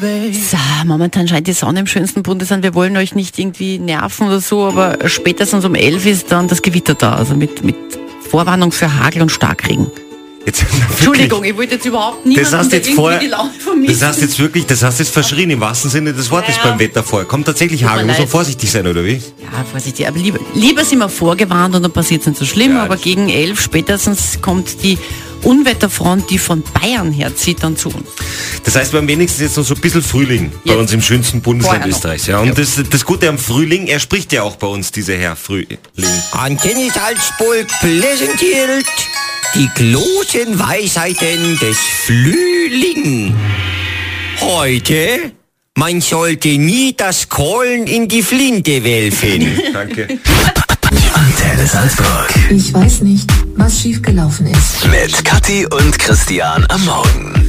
So, momentan scheint die Sonne im schönsten Bundesland. Wir wollen euch nicht irgendwie nerven oder so, aber spätestens um 11 ist dann das Gewitter da. Also mit, mit Vorwarnung für Hagel und Starkregen. Jetzt, Entschuldigung, ich wollte jetzt überhaupt niemanden, Das hast der jetzt vorher, die Laune von das hast jetzt wirklich, das hast jetzt verschrien im wahrsten Sinne des Wortes Ja, ja. beim Wetter vor. Kommt tatsächlich Hagel, muss man vorsichtig sein, oder wie? Ja, vorsichtig. Aber lieber, lieber sind wir vorgewarnt und dann passiert es nicht so schlimm. Ja, aber gegen 11 spätestens kommt die Unwetterfront, die von Bayern her zieht, dann zu uns. Das heißt, wir haben wenigstens jetzt noch so ein bisschen Frühling bei Jetzt. uns im schönsten Bundesland. Österreichs. Ja. Und das, das Gute am Frühling, er spricht ja auch bei uns, dieser Herr Frühling. Antenne Salzburg präsentiert die großen Weisheiten des Frühling. Heute, man sollte nie das Kohlen in die Flinte werfen. Danke. Antenne Salzburg. Ich weiß nicht, was schiefgelaufen ist. Mit Kathi und Christian am Morgen.